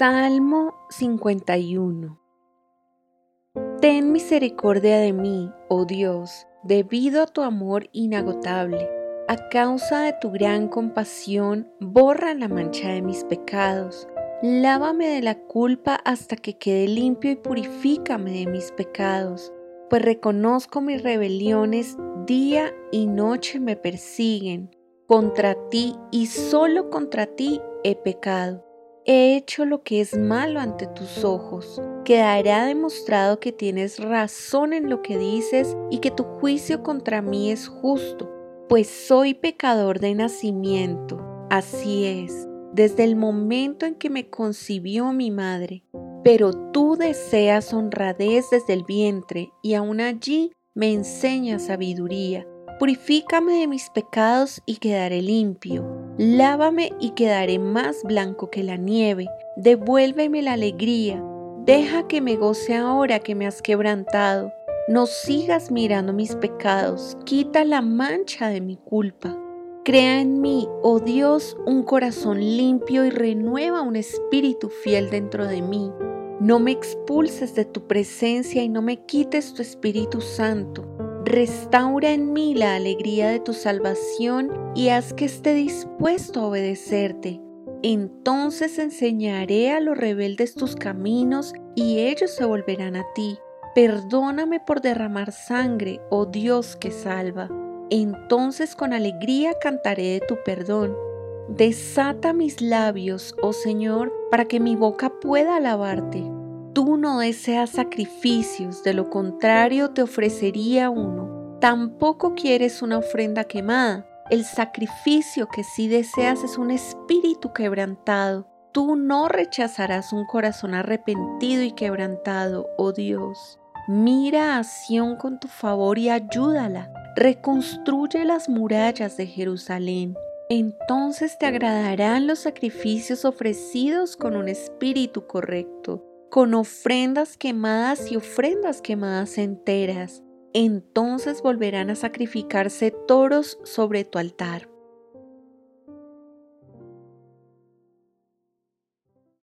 Salmo 51 Ten misericordia de mí, oh Dios, debido a tu amor inagotable. A causa de tu gran compasión, borra la mancha de mis pecados. Lávame de la culpa hasta que quede limpio y purifícame de mis pecados, pues reconozco mis rebeliones, día y noche me persiguen. Contra ti y solo contra ti he pecado he hecho lo que es malo ante tus ojos. Quedará demostrado que tienes razón en lo que dices y que tu juicio contra mí es justo, pues soy pecador de nacimiento. Así es, desde el momento en que me concibió mi madre. Pero tú deseas honradez desde el vientre y aún allí me enseñas sabiduría. Purifícame de mis pecados y quedaré limpio. Lávame y quedaré más blanco que la nieve. Devuélveme la alegría. Deja que me goce ahora que me has quebrantado. No sigas mirando mis pecados. Quita la mancha de mi culpa. Crea en mí, oh Dios, un corazón limpio y renueva un espíritu fiel dentro de mí. No me expulses de tu presencia y no me quites tu Espíritu Santo. Restaura en mí la alegría de tu salvación y haz que esté dispuesto a obedecerte. Entonces enseñaré a los rebeldes tus caminos y ellos se volverán a ti. Perdóname por derramar sangre, oh Dios que salva. Entonces con alegría cantaré de tu perdón. Desata mis labios, oh Señor, para que mi boca pueda alabarte. Tú no deseas sacrificios, de lo contrario te ofrecería uno. Tampoco quieres una ofrenda quemada. El sacrificio que sí deseas es un espíritu quebrantado. Tú no rechazarás un corazón arrepentido y quebrantado, oh Dios. Mira a Sión con tu favor y ayúdala. Reconstruye las murallas de Jerusalén. Entonces te agradarán los sacrificios ofrecidos con un espíritu correcto con ofrendas quemadas y ofrendas quemadas enteras. Entonces volverán a sacrificarse toros sobre tu altar.